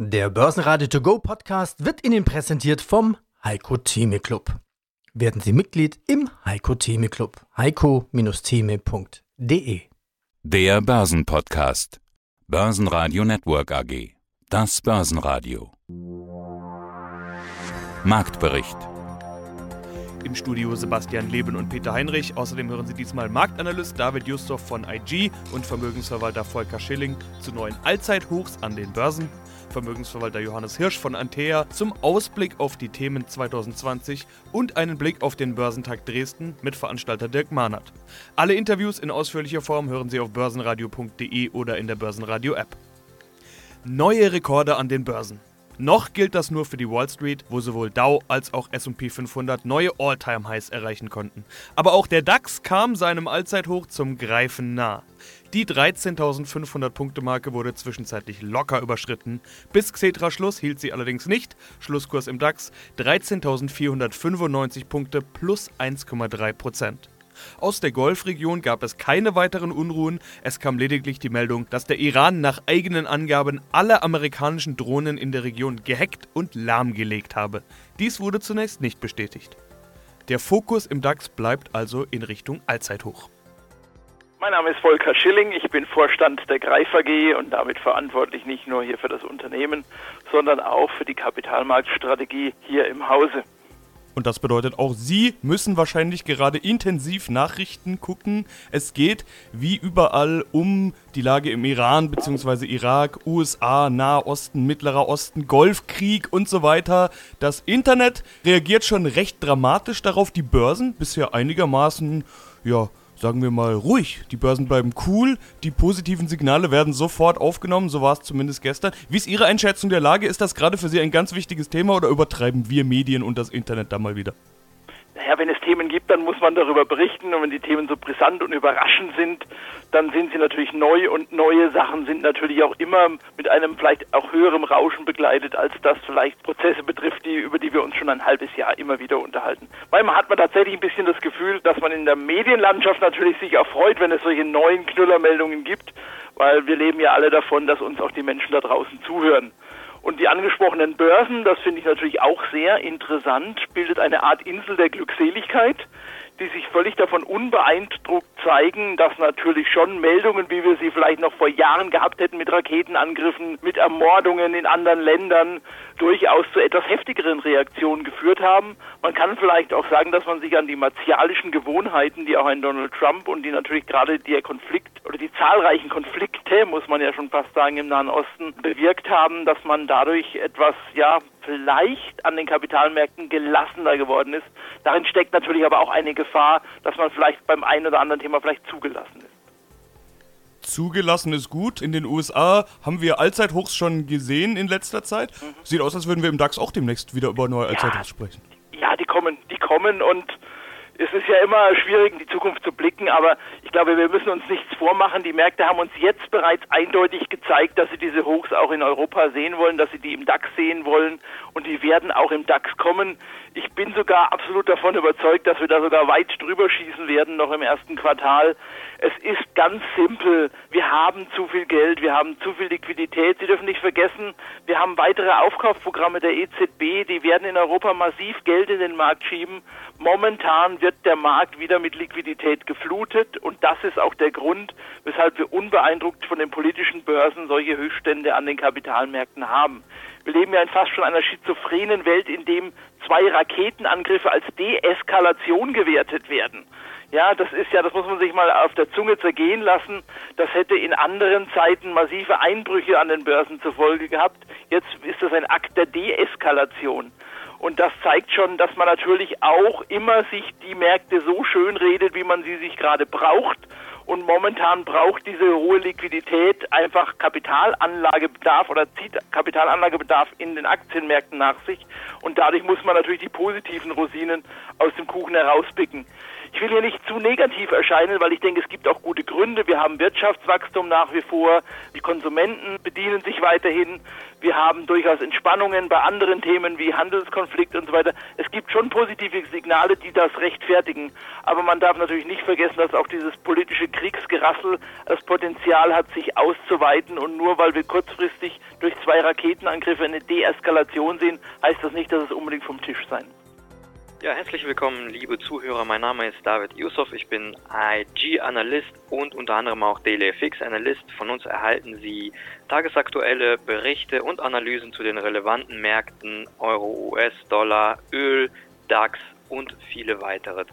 Der Börsenradio To Go Podcast wird Ihnen präsentiert vom Heiko Theme Club. Werden Sie Mitglied im Heiko Theme Club. heiko-theme.de Der Börsenpodcast. Börsenradio Network AG. Das Börsenradio. Marktbericht. Im Studio Sebastian Leben und Peter Heinrich. Außerdem hören Sie diesmal Marktanalyst David Justorf von IG und Vermögensverwalter Volker Schilling zu neuen Allzeithochs an den Börsen. Vermögensverwalter Johannes Hirsch von Antea zum Ausblick auf die Themen 2020 und einen Blick auf den Börsentag Dresden mit Veranstalter Dirk Mahnert. Alle Interviews in ausführlicher Form hören Sie auf börsenradio.de oder in der Börsenradio-App. Neue Rekorde an den Börsen. Noch gilt das nur für die Wall Street, wo sowohl Dow als auch SP 500 neue All-Time-Highs erreichen konnten. Aber auch der DAX kam seinem Allzeithoch zum Greifen nah. Die 13.500 Punkte Marke wurde zwischenzeitlich locker überschritten. Bis Xetra Schluss hielt sie allerdings nicht. Schlusskurs im DAX 13.495 Punkte plus 1,3 Prozent. Aus der Golfregion gab es keine weiteren Unruhen, es kam lediglich die Meldung, dass der Iran nach eigenen Angaben alle amerikanischen Drohnen in der Region gehackt und lahmgelegt habe. Dies wurde zunächst nicht bestätigt. Der Fokus im DAX bleibt also in Richtung Allzeithoch. Mein Name ist Volker Schilling, ich bin Vorstand der Greif AG und damit verantwortlich nicht nur hier für das Unternehmen, sondern auch für die Kapitalmarktstrategie hier im Hause. Und das bedeutet, auch Sie müssen wahrscheinlich gerade intensiv Nachrichten gucken. Es geht wie überall um die Lage im Iran bzw. Irak, USA, Nahosten, Mittlerer Osten, Golfkrieg und so weiter. Das Internet reagiert schon recht dramatisch darauf. Die Börsen bisher einigermaßen, ja, sagen wir mal, ruhig. Die Börsen bleiben cool, die positiven Signale werden sofort aufgenommen, so war es zumindest gestern. Wie ist Ihre Einschätzung der Lage? Ist das gerade für Sie ein ganz wichtiges Thema oder übertreiben wir Medien und das Internet da mal wieder? Naja, wenn es Themen gibt, dann muss man darüber berichten und wenn die Themen so brisant und überraschend sind, dann sind sie natürlich neu und neue Sachen sind natürlich auch immer mit einem vielleicht auch höherem Rauschen begleitet, als das vielleicht Prozesse betrifft, die, über die wir uns schon ein halbes Jahr immer wieder unterhalten. Manchmal hat man tatsächlich ein bisschen das Gefühl, dass man in der Medienlandschaft natürlich sich auch freut, wenn es solche neuen Knüllermeldungen gibt, weil wir leben ja alle davon, dass uns auch die Menschen da draußen zuhören. Und die angesprochenen Börsen, das finde ich natürlich auch sehr interessant, bildet eine Art Insel der Glückseligkeit, die sich völlig davon unbeeindruckt zeigen, dass natürlich schon Meldungen, wie wir sie vielleicht noch vor Jahren gehabt hätten mit Raketenangriffen, mit Ermordungen in anderen Ländern, durchaus zu etwas heftigeren Reaktionen geführt haben. Man kann vielleicht auch sagen, dass man sich an die martialischen Gewohnheiten, die auch ein Donald Trump und die natürlich gerade der Konflikt oder die zahlreichen Konflikte, muss man ja schon fast sagen, im Nahen Osten bewirkt haben, dass man dadurch etwas, ja, vielleicht an den Kapitalmärkten gelassener geworden ist. Darin steckt natürlich aber auch eine Gefahr, dass man vielleicht beim einen oder anderen Thema vielleicht zugelassen ist. Zugelassen ist gut. In den USA haben wir Allzeithochs schon gesehen in letzter Zeit. Mhm. Sieht aus, als würden wir im DAX auch demnächst wieder über neue Allzeithochs ja, sprechen. Ja, die kommen, die kommen und es ist ja immer schwierig, in die Zukunft zu blicken, aber ich glaube, wir müssen uns nichts vormachen. Die Märkte haben uns jetzt bereits eindeutig gezeigt, dass sie diese Hochs auch in Europa sehen wollen, dass sie die im DAX sehen wollen und die werden auch im DAX kommen. Ich bin sogar absolut davon überzeugt, dass wir da sogar weit drüber schießen werden, noch im ersten Quartal. Es ist ganz simpel. Wir haben zu viel Geld, wir haben zu viel Liquidität. Sie dürfen nicht vergessen, wir haben weitere Aufkaufprogramme der EZB, die werden in Europa massiv Geld in den Markt schieben. Momentan wird der Markt wieder mit Liquidität geflutet und das ist auch der Grund, weshalb wir unbeeindruckt von den politischen Börsen solche Höchststände an den Kapitalmärkten haben. Wir leben ja in fast schon einer schizophrenen Welt, in dem zwei Raketenangriffe als Deeskalation gewertet werden. Ja, das ist ja, das muss man sich mal auf der Zunge zergehen lassen. Das hätte in anderen Zeiten massive Einbrüche an den Börsen zur Folge gehabt. Jetzt ist das ein Akt der Deeskalation. Und das zeigt schon, dass man natürlich auch immer sich die Märkte so schön redet, wie man sie sich gerade braucht. Und momentan braucht diese hohe Liquidität einfach Kapitalanlagebedarf oder zieht Kapitalanlagebedarf in den Aktienmärkten nach sich. Und dadurch muss man natürlich die positiven Rosinen aus dem Kuchen herauspicken. Ich will hier nicht zu negativ erscheinen, weil ich denke, es gibt auch gute Gründe. Wir haben Wirtschaftswachstum nach wie vor, die Konsumenten bedienen sich weiterhin, wir haben durchaus Entspannungen bei anderen Themen wie Handelskonflikt und so weiter. Es gibt schon positive Signale, die das rechtfertigen. Aber man darf natürlich nicht vergessen, dass auch dieses politische Kriegsgerassel das Potenzial hat, sich auszuweiten. Und nur weil wir kurzfristig durch zwei Raketenangriffe eine Deeskalation sehen, heißt das nicht, dass es unbedingt vom Tisch sein muss. Ja, herzlich willkommen, liebe Zuhörer. Mein Name ist David Yusuf. Ich bin IG-Analyst und unter anderem auch DailyFX-Analyst. Von uns erhalten Sie tagesaktuelle Berichte und Analysen zu den relevanten Märkten Euro, US-Dollar, Öl, DAX und viele weitere.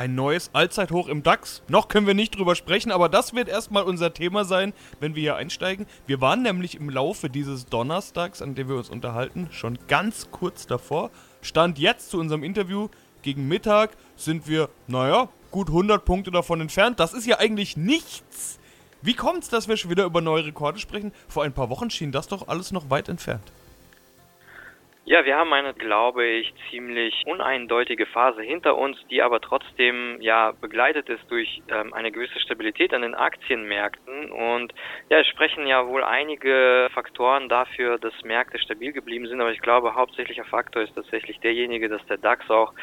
Ein neues Allzeithoch im DAX. Noch können wir nicht drüber sprechen, aber das wird erstmal unser Thema sein, wenn wir hier einsteigen. Wir waren nämlich im Laufe dieses Donnerstags, an dem wir uns unterhalten, schon ganz kurz davor. Stand jetzt zu unserem Interview gegen Mittag sind wir, naja, gut 100 Punkte davon entfernt. Das ist ja eigentlich nichts. Wie kommt es, dass wir schon wieder über neue Rekorde sprechen? Vor ein paar Wochen schien das doch alles noch weit entfernt. Ja, wir haben eine, glaube ich, ziemlich uneindeutige Phase hinter uns, die aber trotzdem ja begleitet ist durch ähm, eine gewisse Stabilität an den Aktienmärkten. Und ja, es sprechen ja wohl einige Faktoren dafür, dass Märkte stabil geblieben sind, aber ich glaube, hauptsächlicher Faktor ist tatsächlich derjenige, dass der DAX auch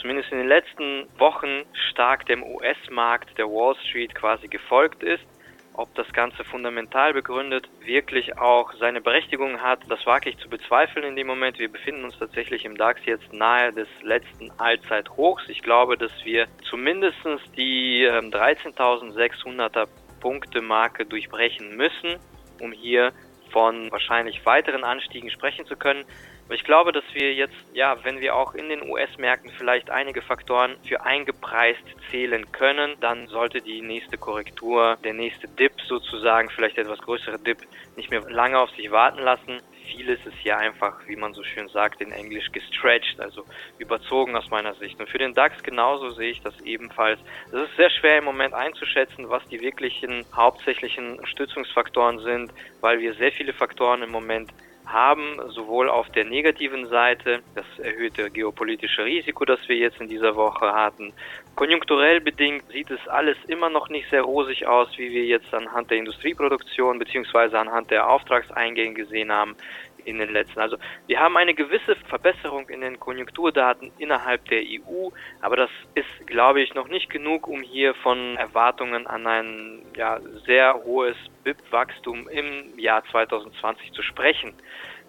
zumindest in den letzten Wochen stark dem US-Markt der Wall Street quasi gefolgt ist ob das Ganze fundamental begründet wirklich auch seine Berechtigung hat, das wage ich zu bezweifeln in dem Moment. Wir befinden uns tatsächlich im DAX jetzt nahe des letzten Allzeithochs. Ich glaube, dass wir zumindest die 13.600er ähm, Punkte Marke durchbrechen müssen, um hier von wahrscheinlich weiteren Anstiegen sprechen zu können. Aber ich glaube, dass wir jetzt, ja, wenn wir auch in den US-Märkten vielleicht einige Faktoren für eingepreist zählen können, dann sollte die nächste Korrektur, der nächste Dip sozusagen, vielleicht etwas größere Dip, nicht mehr lange auf sich warten lassen. Vieles ist hier einfach, wie man so schön sagt, in Englisch gestretched, also überzogen aus meiner Sicht. Und für den DAX genauso sehe ich das ebenfalls. Es ist sehr schwer im Moment einzuschätzen, was die wirklichen hauptsächlichen Stützungsfaktoren sind, weil wir sehr viele Faktoren im Moment haben, sowohl auf der negativen Seite das erhöhte geopolitische Risiko, das wir jetzt in dieser Woche hatten. Konjunkturell bedingt sieht es alles immer noch nicht sehr rosig aus, wie wir jetzt anhand der Industrieproduktion bzw. anhand der Auftragseingänge gesehen haben in den letzten. Also wir haben eine gewisse Verbesserung in den Konjunkturdaten innerhalb der EU, aber das ist, glaube ich, noch nicht genug, um hier von Erwartungen an ein ja, sehr hohes BIP-Wachstum im Jahr 2020 zu sprechen.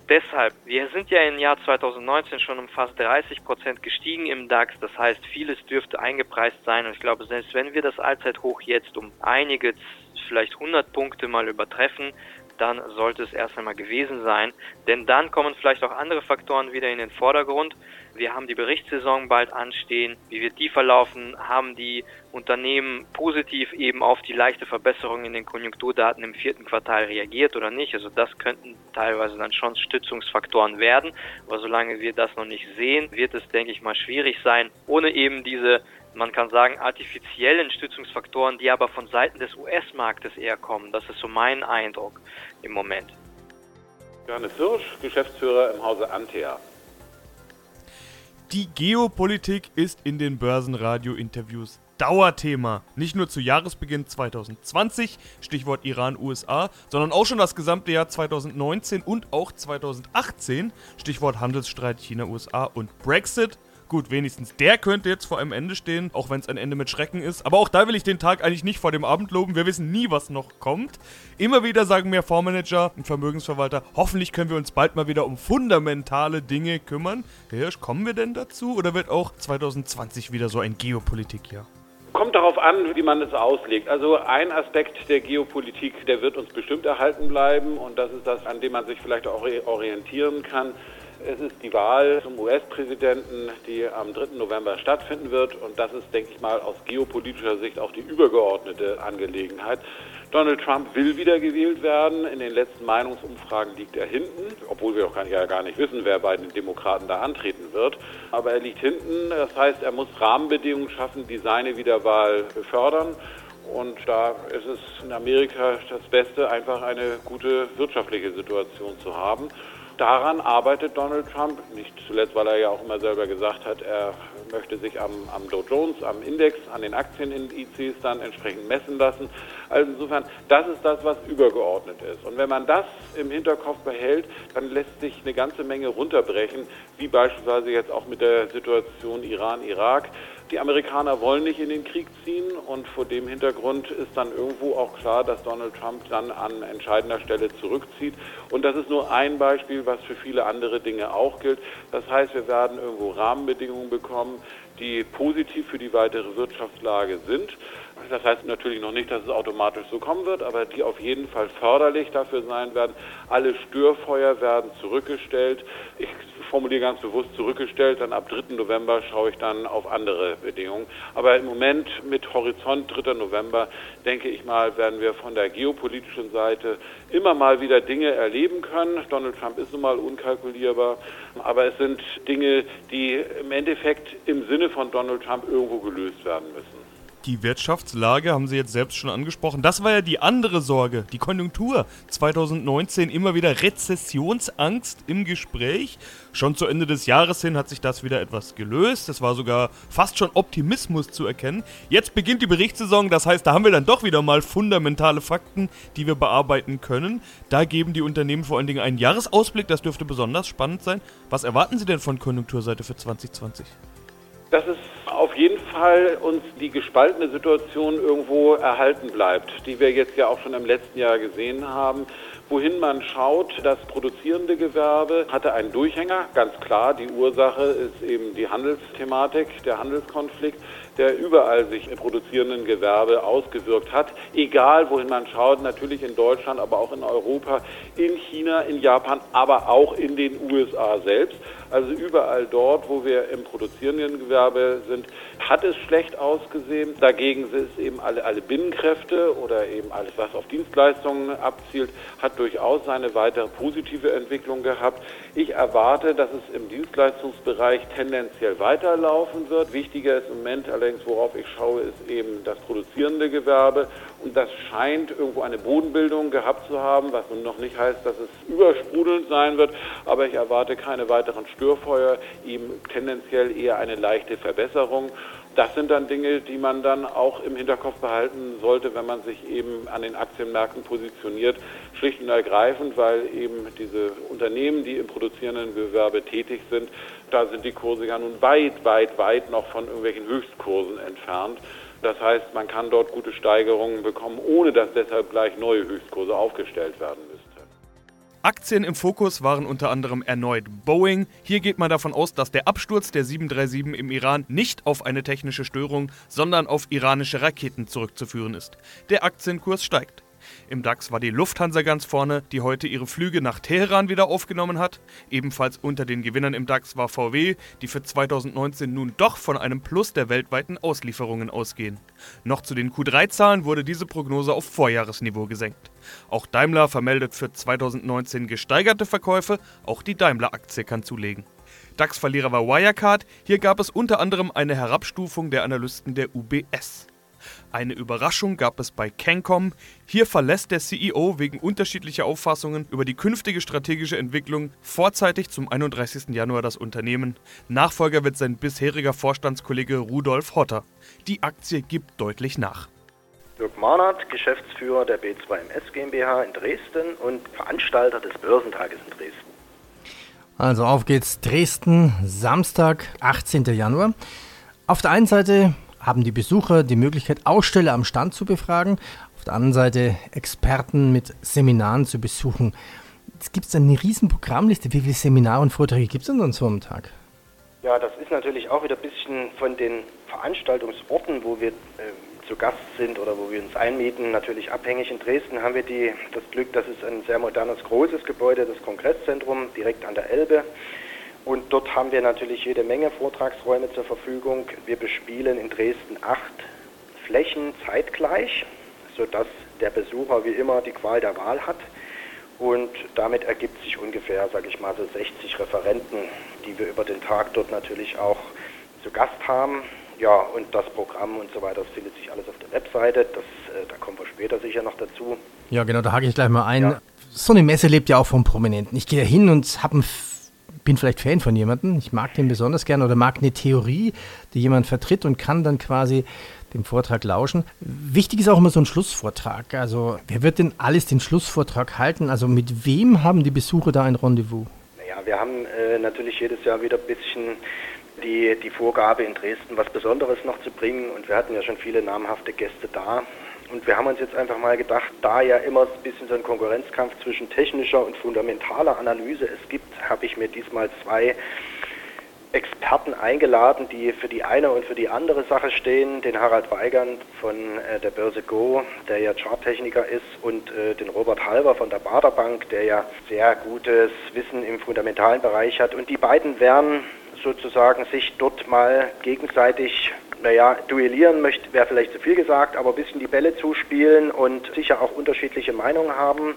Deshalb, wir sind ja im Jahr 2019 schon um fast 30 Prozent gestiegen im DAX. Das heißt, vieles dürfte eingepreist sein. Und ich glaube, selbst wenn wir das Allzeithoch jetzt um einige, vielleicht 100 Punkte mal übertreffen, dann sollte es erst einmal gewesen sein. Denn dann kommen vielleicht auch andere Faktoren wieder in den Vordergrund. Wir haben die Berichtssaison bald anstehen. Wie wird die verlaufen? Haben die Unternehmen positiv eben auf die leichte Verbesserung in den Konjunkturdaten im vierten Quartal reagiert oder nicht? Also das könnten teilweise dann schon Stützungsfaktoren werden. Aber solange wir das noch nicht sehen, wird es, denke ich mal, schwierig sein, ohne eben diese man kann sagen, artifiziellen Stützungsfaktoren, die aber von Seiten des US-Marktes eher kommen. Das ist so mein Eindruck im Moment. Johannes Hirsch, Geschäftsführer im Hause Antea. Die Geopolitik ist in den Börsenradio-Interviews Dauerthema. Nicht nur zu Jahresbeginn 2020, Stichwort Iran-USA, sondern auch schon das gesamte Jahr 2019 und auch 2018, Stichwort Handelsstreit China-USA und Brexit. Gut, wenigstens der könnte jetzt vor einem Ende stehen, auch wenn es ein Ende mit Schrecken ist. Aber auch da will ich den Tag eigentlich nicht vor dem Abend loben. Wir wissen nie, was noch kommt. Immer wieder sagen mir Fondsmanager und Vermögensverwalter, hoffentlich können wir uns bald mal wieder um fundamentale Dinge kümmern. Hirsch, kommen wir denn dazu oder wird auch 2020 wieder so ein Geopolitikjahr? Kommt darauf an, wie man es auslegt. Also ein Aspekt der Geopolitik, der wird uns bestimmt erhalten bleiben und das ist das, an dem man sich vielleicht auch orientieren kann. Es ist die Wahl zum US-Präsidenten, die am 3. November stattfinden wird. Und das ist, denke ich mal, aus geopolitischer Sicht auch die übergeordnete Angelegenheit. Donald Trump will wiedergewählt werden. In den letzten Meinungsumfragen liegt er hinten, obwohl wir auch gar nicht, ja gar nicht wissen, wer bei den Demokraten da antreten wird. Aber er liegt hinten. Das heißt, er muss Rahmenbedingungen schaffen, die seine Wiederwahl befördern. Und da ist es in Amerika das Beste, einfach eine gute wirtschaftliche Situation zu haben. Daran arbeitet Donald Trump, nicht zuletzt, weil er ja auch immer selber gesagt hat, er möchte sich am, am Dow Jones, am Index, an den Aktienindizes dann entsprechend messen lassen. Also insofern, das ist das, was übergeordnet ist. Und wenn man das im Hinterkopf behält, dann lässt sich eine ganze Menge runterbrechen, wie beispielsweise jetzt auch mit der Situation Iran-Irak. Die Amerikaner wollen nicht in den Krieg ziehen und vor dem Hintergrund ist dann irgendwo auch klar, dass Donald Trump dann an entscheidender Stelle zurückzieht. Und das ist nur ein Beispiel, was für viele andere Dinge auch gilt. Das heißt, wir werden irgendwo Rahmenbedingungen bekommen, die positiv für die weitere Wirtschaftslage sind. Das heißt natürlich noch nicht, dass es automatisch so kommen wird, aber die auf jeden Fall förderlich dafür sein werden. Alle Störfeuer werden zurückgestellt. Ich formuliere ganz bewusst zurückgestellt, dann ab 3. November schaue ich dann auf andere Bedingungen. Aber im Moment mit Horizont 3. November, denke ich mal, werden wir von der geopolitischen Seite immer mal wieder Dinge erleben können. Donald Trump ist nun mal unkalkulierbar, aber es sind Dinge, die im Endeffekt im Sinne von Donald Trump irgendwo gelöst werden müssen. Die Wirtschaftslage haben Sie jetzt selbst schon angesprochen. Das war ja die andere Sorge, die Konjunktur. 2019 immer wieder Rezessionsangst im Gespräch. Schon zu Ende des Jahres hin hat sich das wieder etwas gelöst. Es war sogar fast schon Optimismus zu erkennen. Jetzt beginnt die Berichtssaison, das heißt, da haben wir dann doch wieder mal fundamentale Fakten, die wir bearbeiten können. Da geben die Unternehmen vor allen Dingen einen Jahresausblick, das dürfte besonders spannend sein. Was erwarten Sie denn von Konjunkturseite für 2020? Dass es auf jeden Fall uns die gespaltene Situation irgendwo erhalten bleibt, die wir jetzt ja auch schon im letzten Jahr gesehen haben. Wohin man schaut, das produzierende Gewerbe hatte einen Durchhänger, ganz klar. Die Ursache ist eben die Handelsthematik, der Handelskonflikt, der überall sich im produzierenden Gewerbe ausgewirkt hat. Egal, wohin man schaut, natürlich in Deutschland, aber auch in Europa, in China, in Japan, aber auch in den USA selbst. Also überall dort, wo wir im produzierenden Gewerbe sind, hat es schlecht ausgesehen. Dagegen ist eben alle, alle Binnenkräfte oder eben alles, was auf Dienstleistungen abzielt, hat durchaus eine weitere positive Entwicklung gehabt. Ich erwarte, dass es im Dienstleistungsbereich tendenziell weiterlaufen wird. Wichtiger ist im Moment allerdings, worauf ich schaue, ist eben das produzierende Gewerbe. Und das scheint irgendwo eine Bodenbildung gehabt zu haben, was nun noch nicht heißt, dass es übersprudelnd sein wird. Aber ich erwarte keine weiteren Störfeuer, ihm tendenziell eher eine leichte Verbesserung. Das sind dann Dinge, die man dann auch im Hinterkopf behalten sollte, wenn man sich eben an den Aktienmärkten positioniert, schlicht und ergreifend, weil eben diese Unternehmen, die im produzierenden Gewerbe tätig sind, da sind die Kurse ja nun weit, weit, weit noch von irgendwelchen Höchstkursen entfernt. Das heißt, man kann dort gute Steigerungen bekommen, ohne dass deshalb gleich neue Höchstkurse aufgestellt werden müssten. Aktien im Fokus waren unter anderem erneut Boeing. Hier geht man davon aus, dass der Absturz der 737 im Iran nicht auf eine technische Störung, sondern auf iranische Raketen zurückzuführen ist. Der Aktienkurs steigt. Im DAX war die Lufthansa ganz vorne, die heute ihre Flüge nach Teheran wieder aufgenommen hat. Ebenfalls unter den Gewinnern im DAX war VW, die für 2019 nun doch von einem Plus der weltweiten Auslieferungen ausgehen. Noch zu den Q3-Zahlen wurde diese Prognose auf Vorjahresniveau gesenkt. Auch Daimler vermeldet für 2019 gesteigerte Verkäufe, auch die Daimler-Aktie kann zulegen. DAX-Verlierer war Wirecard, hier gab es unter anderem eine Herabstufung der Analysten der UBS. Eine Überraschung gab es bei Cancom. Hier verlässt der CEO wegen unterschiedlicher Auffassungen über die künftige strategische Entwicklung vorzeitig zum 31. Januar das Unternehmen. Nachfolger wird sein bisheriger Vorstandskollege Rudolf Hotter. Die Aktie gibt deutlich nach. Dirk Mahnert, Geschäftsführer der B2MS GmbH in Dresden und Veranstalter des Börsentages in Dresden. Also auf geht's Dresden, Samstag, 18. Januar. Auf der einen Seite haben die Besucher die Möglichkeit, Aussteller am Stand zu befragen, auf der anderen Seite Experten mit Seminaren zu besuchen. Es gibt eine riesen Programmliste. Wie viele Seminare und Vorträge gibt es denn so am Tag? Ja, das ist natürlich auch wieder ein bisschen von den Veranstaltungsorten, wo wir äh, zu Gast sind oder wo wir uns einmieten, natürlich abhängig. In Dresden haben wir die, das Glück, dass es ein sehr modernes, großes Gebäude, das Kongresszentrum direkt an der Elbe. Und dort haben wir natürlich jede Menge Vortragsräume zur Verfügung. Wir bespielen in Dresden acht Flächen zeitgleich, sodass der Besucher wie immer die Qual der Wahl hat. Und damit ergibt sich ungefähr, sage ich mal, so 60 Referenten, die wir über den Tag dort natürlich auch zu Gast haben. Ja, und das Programm und so weiter, das findet sich alles auf der Webseite. Das, äh, da kommen wir später sicher noch dazu. Ja, genau, da hake ich gleich mal ein. Ja. so eine Messe lebt ja auch vom Prominenten. Ich gehe hin und hab ein, bin vielleicht Fan von jemandem. Ich mag den besonders gern oder mag eine Theorie, die jemand vertritt und kann dann quasi dem Vortrag lauschen. Wichtig ist auch immer so ein Schlussvortrag. Also wer wird denn alles den Schlussvortrag halten? Also mit wem haben die Besucher da ein Rendezvous? Naja, wir haben äh, natürlich jedes Jahr wieder ein bisschen die, die Vorgabe in Dresden, was Besonderes noch zu bringen. Und wir hatten ja schon viele namhafte Gäste da. Und wir haben uns jetzt einfach mal gedacht, da ja immer ein bisschen so ein Konkurrenzkampf zwischen technischer und fundamentaler Analyse es gibt, habe ich mir diesmal zwei Experten eingeladen, die für die eine und für die andere Sache stehen. Den Harald Weigand von äh, der Börse Go, der ja Charttechniker ist, und äh, den Robert Halber von der Baderbank, der ja sehr gutes Wissen im fundamentalen Bereich hat. Und die beiden werden sozusagen sich dort mal gegenseitig naja, duellieren möchte, wäre vielleicht zu viel gesagt, aber ein bisschen die Bälle zuspielen und sicher auch unterschiedliche Meinungen haben.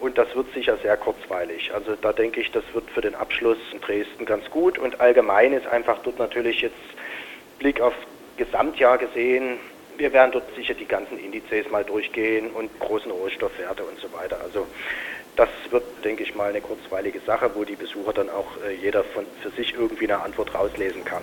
Und das wird sicher sehr kurzweilig. Also da denke ich, das wird für den Abschluss in Dresden ganz gut. Und allgemein ist einfach dort natürlich jetzt Blick aufs Gesamtjahr gesehen, wir werden dort sicher die ganzen Indizes mal durchgehen und großen Rohstoffwerte und so weiter. Also das wird, denke ich mal, eine kurzweilige Sache, wo die Besucher dann auch äh, jeder von, für sich irgendwie eine Antwort rauslesen kann.